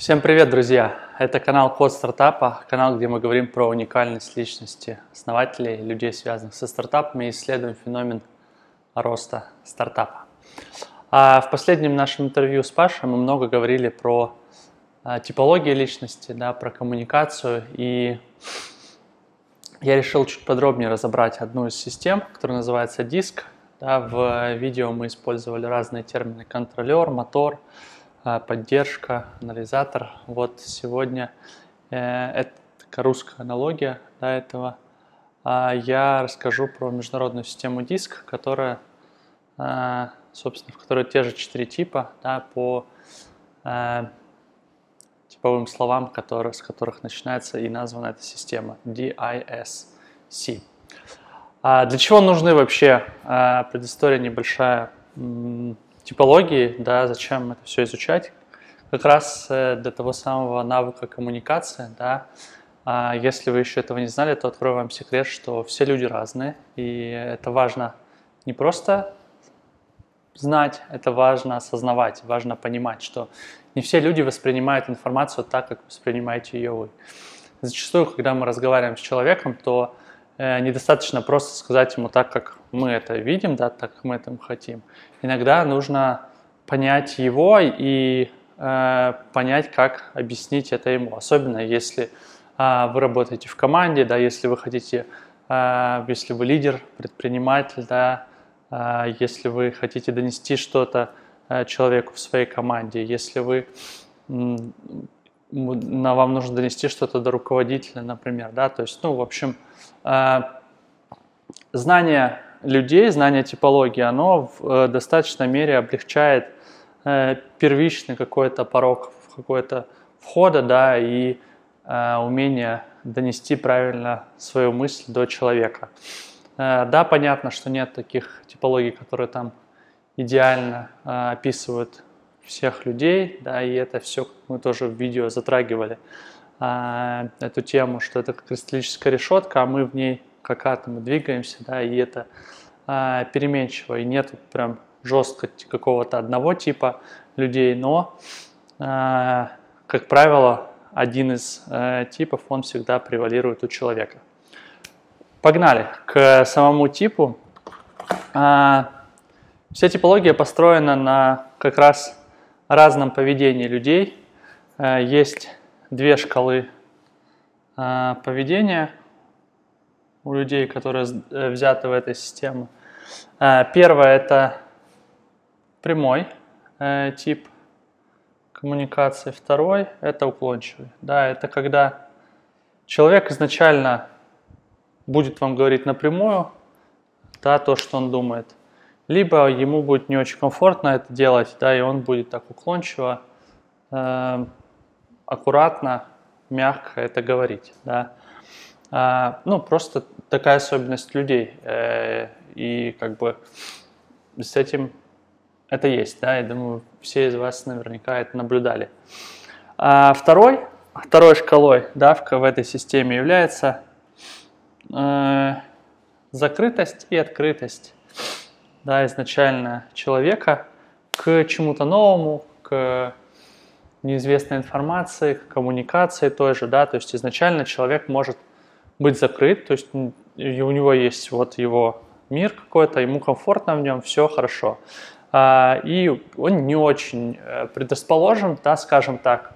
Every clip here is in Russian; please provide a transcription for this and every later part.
Всем привет, друзья! Это канал Код стартапа, канал, где мы говорим про уникальность личности основателей, людей, связанных со стартапами, и исследуем феномен роста стартапа. А в последнем нашем интервью с Пашей мы много говорили про а, типологию личности, да, про коммуникацию, и я решил чуть подробнее разобрать одну из систем, которая называется диск. Да, в видео мы использовали разные термины контролер, мотор, а, поддержка, анализатор. Вот сегодня э, это русская аналогия до этого. А я расскажу про международную систему диск, которая, а, собственно, в которой те же четыре типа да, по типовым словам, которые, с которых начинается и названа эта система DISC. А для чего нужны вообще предыстория небольшая типологии, да, зачем это все изучать? Как раз э, для того самого навыка коммуникации, да, а если вы еще этого не знали, то открою вам секрет, что все люди разные, и это важно не просто знать, это важно осознавать, важно понимать, что не все люди воспринимают информацию так, как воспринимаете ее вы. Зачастую, когда мы разговариваем с человеком, то недостаточно просто сказать ему так, как мы это видим, да, так как мы это хотим. Иногда нужно понять его и э, понять, как объяснить это ему. Особенно если э, вы работаете в команде, да, если вы хотите, э, если вы лидер, предприниматель, да, э, если вы хотите донести что-то э, человеку в своей команде, если вы на вам нужно донести что-то до руководителя, например, да, то есть, ну, в общем, э, знание людей, знание типологии, оно в э, достаточной мере облегчает э, первичный какой-то порог какой-то входа, да, и умение донести правильно свою мысль до человека. Да, понятно, что нет таких типологий, которые там идеально описывают всех людей, да, и это все мы тоже в видео затрагивали а, эту тему, что это кристаллическая решетка, а мы в ней как атомы двигаемся, да, и это а, переменчиво, и нет прям жестко какого-то одного типа людей, но, а, как правило, один из а, типов, он всегда превалирует у человека. Погнали к самому типу. А, вся типология построена на как раз разном поведении людей. Э, есть две шкалы э, поведения у людей, которые э, взяты в этой системе. Первое – это прямой тип коммуникации. Второй – это уклончивый. Да, это когда человек изначально будет вам говорить напрямую да, то, что он думает – либо ему будет не очень комфортно это делать, да, и он будет так уклончиво, э, аккуратно, мягко это говорить, да. А, ну, просто такая особенность людей, э, и как бы с этим это есть, да, я думаю, все из вас наверняка это наблюдали. А второй, второй шкалой, да, в, в этой системе является э, закрытость и открытость да, изначально человека к чему-то новому, к неизвестной информации, к коммуникации той же, да, то есть изначально человек может быть закрыт, то есть у него есть вот его мир какой-то, ему комфортно в нем, все хорошо. А, и он не очень э, предрасположен, да, скажем так,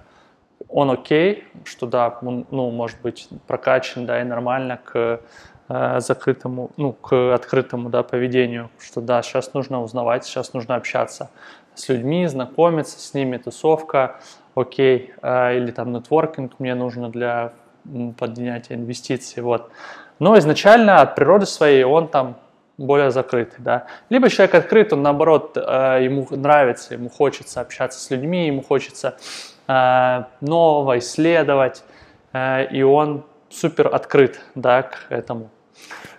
он окей, что да, он, ну, может быть прокачан, да, и нормально к закрытому, ну, к открытому да, поведению, что да, сейчас нужно узнавать, сейчас нужно общаться с людьми, знакомиться с ними, тусовка, окей, э, или там нетворкинг мне нужно для поднятия инвестиций, вот. Но изначально от природы своей он там более закрытый, да. Либо человек открыт, он наоборот, э, ему нравится, ему хочется общаться с людьми, ему хочется нового исследовать, и он супер открыт, да, к этому.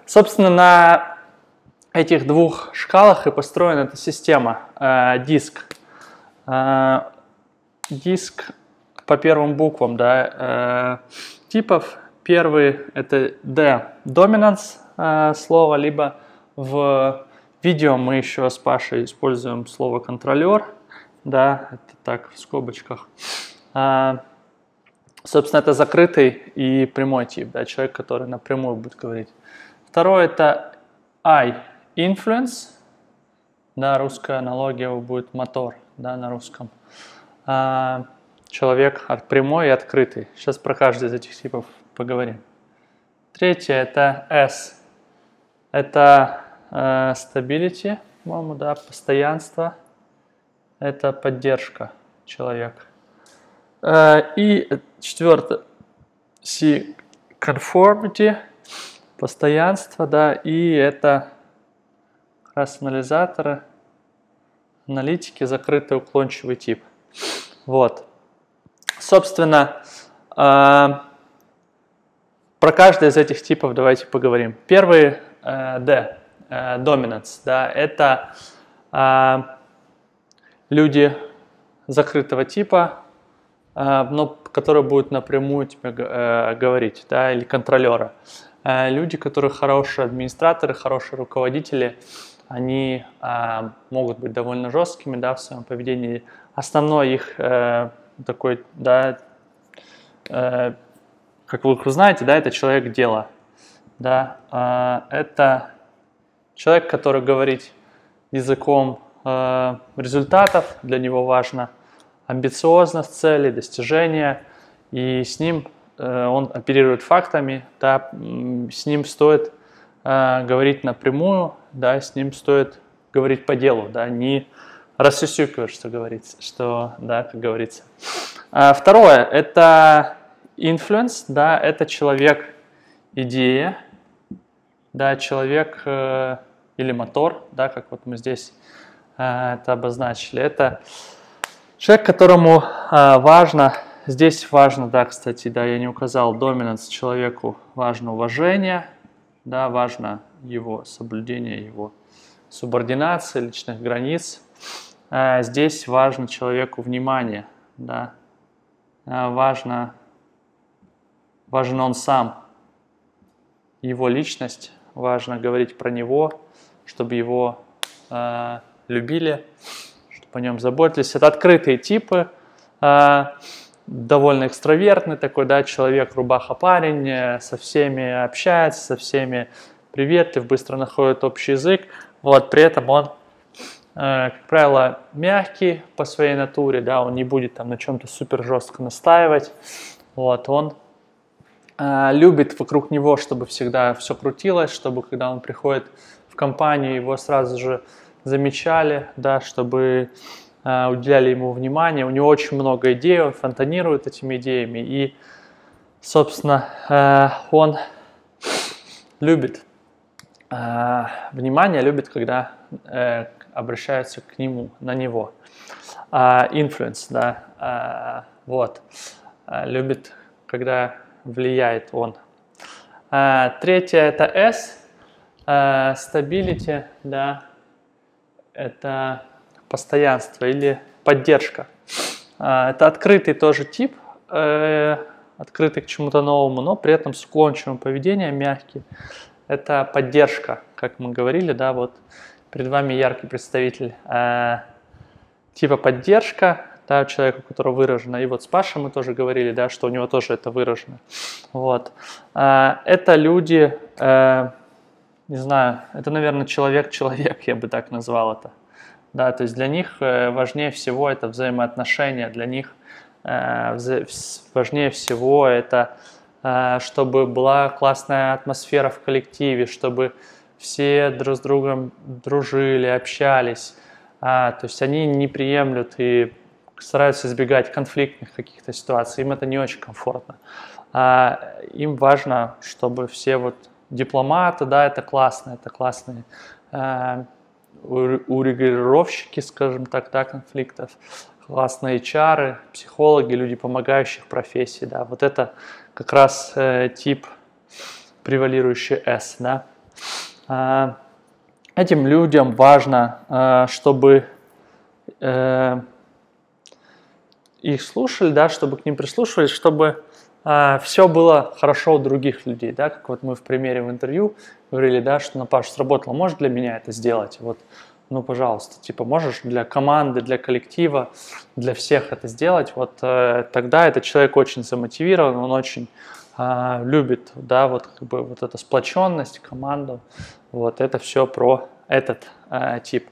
Собственно, на этих двух шкалах и построена эта система. Э, диск. Э, диск по первым буквам да, э, типов. Первый это D, dominance э, слово, либо в видео мы еще с Пашей используем слово контролер, да, это так в скобочках. А, собственно, это закрытый и прямой тип, да, человек, который напрямую будет говорить. Второе это I, influence, да, русская аналогия будет мотор, да, на русском. А, человек прямой и открытый. Сейчас про каждый из этих типов поговорим. Третье это S. Это э, stability, по-моему, да, постоянство. Это поддержка человека. Э, и четвертое, C, conformity, постоянство, да, и это как раз анализаторы, аналитики, закрытый уклончивый тип. Вот. Собственно, э, про каждый из этих типов давайте поговорим. Первый э, D, dominance, да, это люди закрытого типа, но которые будут напрямую тебе э, говорить, да, или контролера. Э, люди, которые хорошие администраторы, хорошие руководители, они э, могут быть довольно жесткими, да, в своем поведении. Основной их э, такой, да, э, как вы знаете, да, это человек дела, да, это человек, который говорит языком результатов, для него важно амбициозность целей, достижения, и с ним э, он оперирует фактами, да, с ним стоит э, говорить напрямую, да, с ним стоит говорить по делу, да, не рассусюкивать, что говорится, что, да, как говорится. А второе, это influence, да, это человек идея, да, человек э, или мотор, да, как вот мы здесь э, это обозначили. Это человек, которому э, важно, здесь важно, да, кстати, да, я не указал, доминанс человеку важно уважение, да, важно его соблюдение, его субординация личных границ. Э, здесь важно человеку внимание, да, э, важно важен он сам, его личность, важно говорить про него, чтобы его э, любили, о нем заботились. Это открытые типы, э, довольно экстравертный такой, да, человек, рубаха парень, э, со всеми общается, со всеми приветлив, быстро находит общий язык, вот, при этом он, э, как правило, мягкий по своей натуре, да, он не будет там на чем-то супер жестко настаивать, вот, он Э, любит вокруг него, чтобы всегда все крутилось, чтобы когда он приходит в компанию, его сразу же замечали, да, чтобы э, уделяли ему внимание. У него очень много идей, он фонтанирует этими идеями. И, собственно, э, он любит э, внимание, любит, когда э, обращаются к нему, на него. Э, influence, да, э, вот. Э, любит, когда влияет он. А, третье это S, а, stability, да, это постоянство или поддержка. А, это открытый тоже тип, э, открытый к чему-то новому, но при этом с уклончивым поведением, мягкий. Это поддержка, как мы говорили, да, вот перед вами яркий представитель э, типа поддержка, да, человека, у которого выражено. И вот с Пашей мы тоже говорили, да, что у него тоже это выражено. Вот. А, это люди, э, не знаю, это, наверное, человек-человек, я бы так назвал это. Да, то есть для них э, важнее всего это взаимоотношения, для них э, важнее всего это, чтобы была классная атмосфера в коллективе, чтобы все друг с другом дружили, общались. А, то есть они не приемлют и стараются избегать конфликтных каких-то ситуаций, им это не очень комфортно. А, им важно, чтобы все вот дипломаты, да, это классно, это классные а, урегулировщики, скажем так, да, конфликтов, классные чары, психологи, люди помогающих профессий, да, вот это как раз э, тип превалирующий S, да. А, этим людям важно, э, чтобы э, их слушали, да, чтобы к ним прислушивались, чтобы э, а, все было хорошо у других людей, да, как вот мы в примере в интервью говорили, да, что на Пашу сработало, может для меня это сделать, вот ну, пожалуйста, типа, можешь для команды, для коллектива, для всех это сделать, вот э, тогда этот человек очень замотивирован, он очень э, любит, да, вот как бы вот эта сплоченность, команду, вот это все про этот э, тип.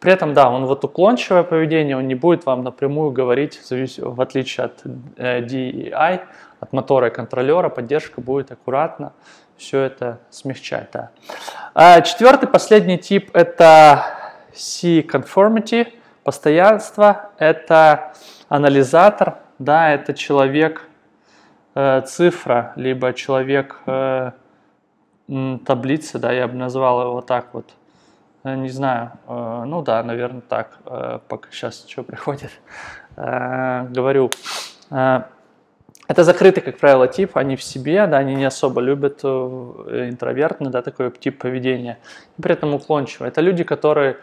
При этом, да, он вот уклончивое поведение, он не будет вам напрямую говорить, в отличие от э, DEI, от мотора и контролера, поддержка будет аккуратно все это смягчать. Да. А четвертый, последний тип – это C-conformity, постоянство, это анализатор, да, это человек э, цифра, либо человек э, таблицы, да, я бы назвал его так вот. Э, не знаю, ну да, наверное, так, пока сейчас что приходит. Говорю, это закрытый, как правило, тип, они в себе, да, они не особо любят интровертный, да, такой тип поведения, и при этом уклончивый. Это люди, которые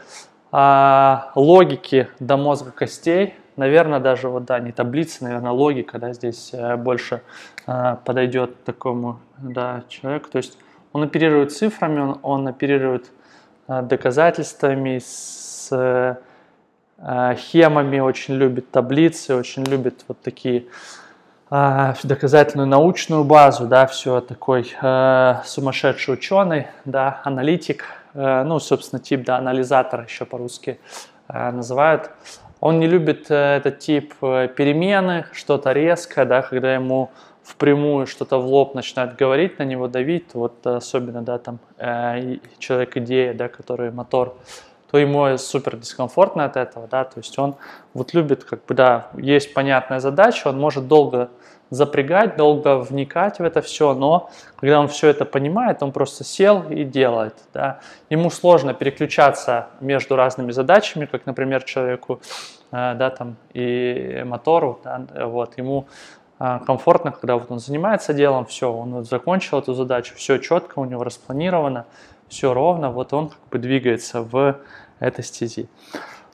а, логики до мозга костей, наверное, даже вот, да, не таблицы, наверное, логика, да, здесь больше а, подойдет такому, да, человеку, то есть он оперирует цифрами, он, он оперирует Э, доказательствами, с э, схемами, очень любит таблицы, очень любит вот такие э, доказательную научную базу, да, все такой э, сумасшедший ученый, да, аналитик, э, ну, собственно, тип, да, анализатор еще по-русски э, называют. Он не любит э, этот тип э, перемены, что-то резкое, да, когда ему впрямую что-то в лоб начинает говорить, на него давить, вот особенно, да, там, э, человек-идея, да, который мотор, то ему супер дискомфортно от этого, да, то есть он вот любит, как бы, да, есть понятная задача, он может долго запрягать, долго вникать в это все, но когда он все это понимает, он просто сел и делает, да. Ему сложно переключаться между разными задачами, как, например, человеку, э, да, там, и мотору, да, вот, ему а, комфортно, когда вот он занимается делом, все, он закончил эту задачу, все четко у него распланировано, все ровно, вот он как бы двигается в этой стези.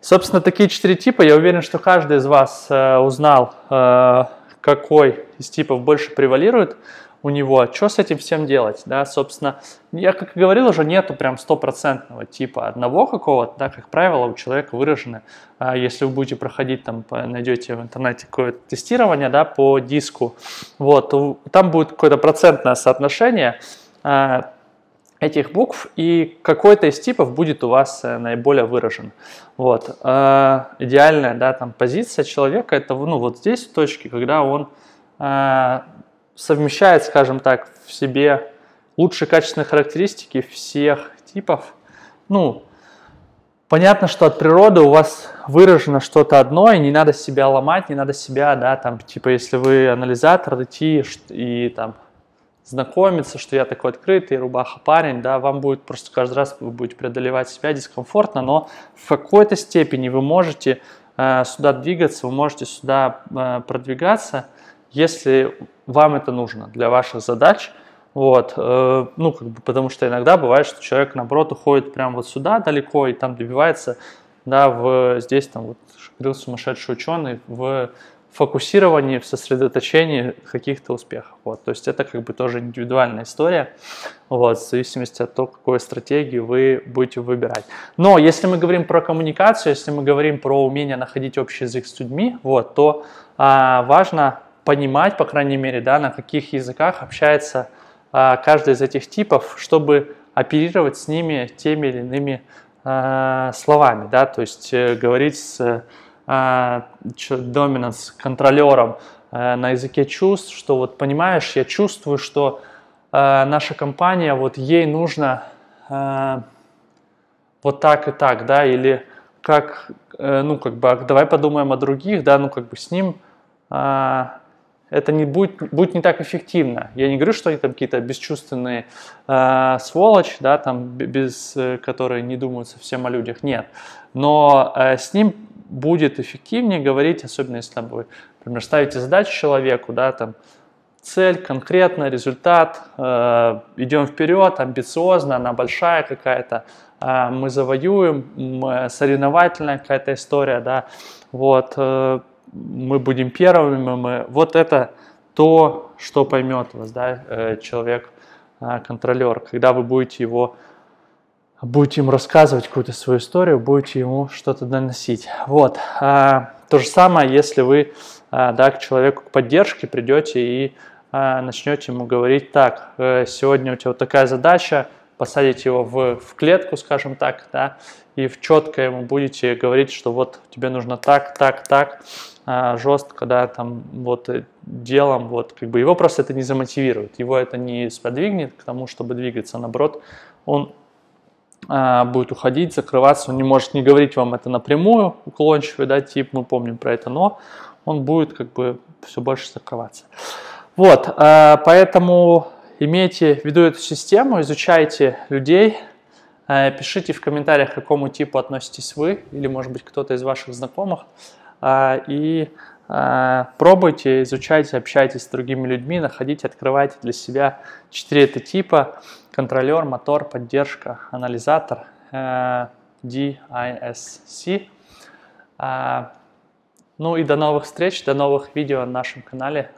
Собственно, такие четыре типа, я уверен, что каждый из вас э, узнал, э, какой из типов больше превалирует у него, что с этим всем делать, да, собственно, я как и говорил уже, нету прям стопроцентного типа одного какого-то, да, как правило, у человека выражены, а если вы будете проходить, там, найдете в интернете какое-то тестирование, да, по диску, вот, там будет какое-то процентное соотношение. А, этих букв, и какой-то из типов будет у вас э, наиболее выражен. Вот. Э, идеальная да, там, позиция человека это ну, вот здесь в точке, когда он э, совмещает, скажем так, в себе лучшие качественные характеристики всех типов. Ну, понятно, что от природы у вас выражено что-то одно, и не надо себя ломать, не надо себя, да, там, типа, если вы анализатор, идти и там знакомиться, что я такой открытый, рубаха парень, да, вам будет просто каждый раз вы будете преодолевать себя дискомфортно, но в какой-то степени вы можете э, сюда двигаться, вы можете сюда э, продвигаться, если вам это нужно для ваших задач. Вот, э, ну, как бы, потому что иногда бывает, что человек, наоборот, уходит прямо вот сюда далеко и там добивается, да, в, здесь там вот говорил сумасшедший ученый, в фокусировании, в сосредоточении каких-то успехов. Вот. То есть это как бы тоже индивидуальная история, вот, в зависимости от того, какую стратегию вы будете выбирать. Но если мы говорим про коммуникацию, если мы говорим про умение находить общий язык с людьми, вот, то а, важно понимать, по крайней мере, да, на каких языках общается а, каждый из этих типов, чтобы оперировать с ними теми или иными а, словами, да, то есть э, говорить с доминанс контролером а, на языке чувств, что вот понимаешь, я чувствую, что а, наша компания, вот ей нужно а, вот так и так, да, или как, э, ну, как бы, давай подумаем о других, да, ну, как бы с ним а, это не будет, будет не так эффективно. Я не говорю, что они там какие-то бесчувственные э, сволочь, да, там, без, э, которые не думают совсем о людях. Нет. Но э, с ним будет эффективнее говорить, особенно если там, вы, например, ставите задачу человеку, да, там, цель, конкретно, результат, э, идем вперед, амбициозно, она большая какая-то, э, мы завоюем, мы, соревновательная какая-то история, да, вот, э, мы будем первыми, мы, вот это то, что поймет вас, да, э, человек-контролер, когда вы будете его будете ему рассказывать какую-то свою историю, будете ему что-то доносить. Вот. А, то же самое, если вы а, да, к человеку к поддержке придете и начнете ему говорить, так, э, сегодня у тебя вот такая задача, посадите его в, в клетку, скажем так, да, и в четко ему будете говорить, что вот тебе нужно так, так, так, а, жестко, да, там, вот, э, делом, вот, как бы его просто это не замотивирует, его это не сподвигнет к тому, чтобы двигаться, наоборот, он а, будет уходить, закрываться, он не может не говорить вам это напрямую, уклончивый, да, тип, мы помним про это, но он будет, как бы, все больше закрываться. Вот, а, поэтому имейте в виду эту систему, изучайте людей, а, пишите в комментариях, к какому типу относитесь вы, или, может быть, кто-то из ваших знакомых, а, и пробуйте, изучайте, общайтесь с другими людьми, находите, открывайте для себя четыре это типа, контролер, мотор, поддержка, анализатор, DISC. Ну и до новых встреч, до новых видео на нашем канале.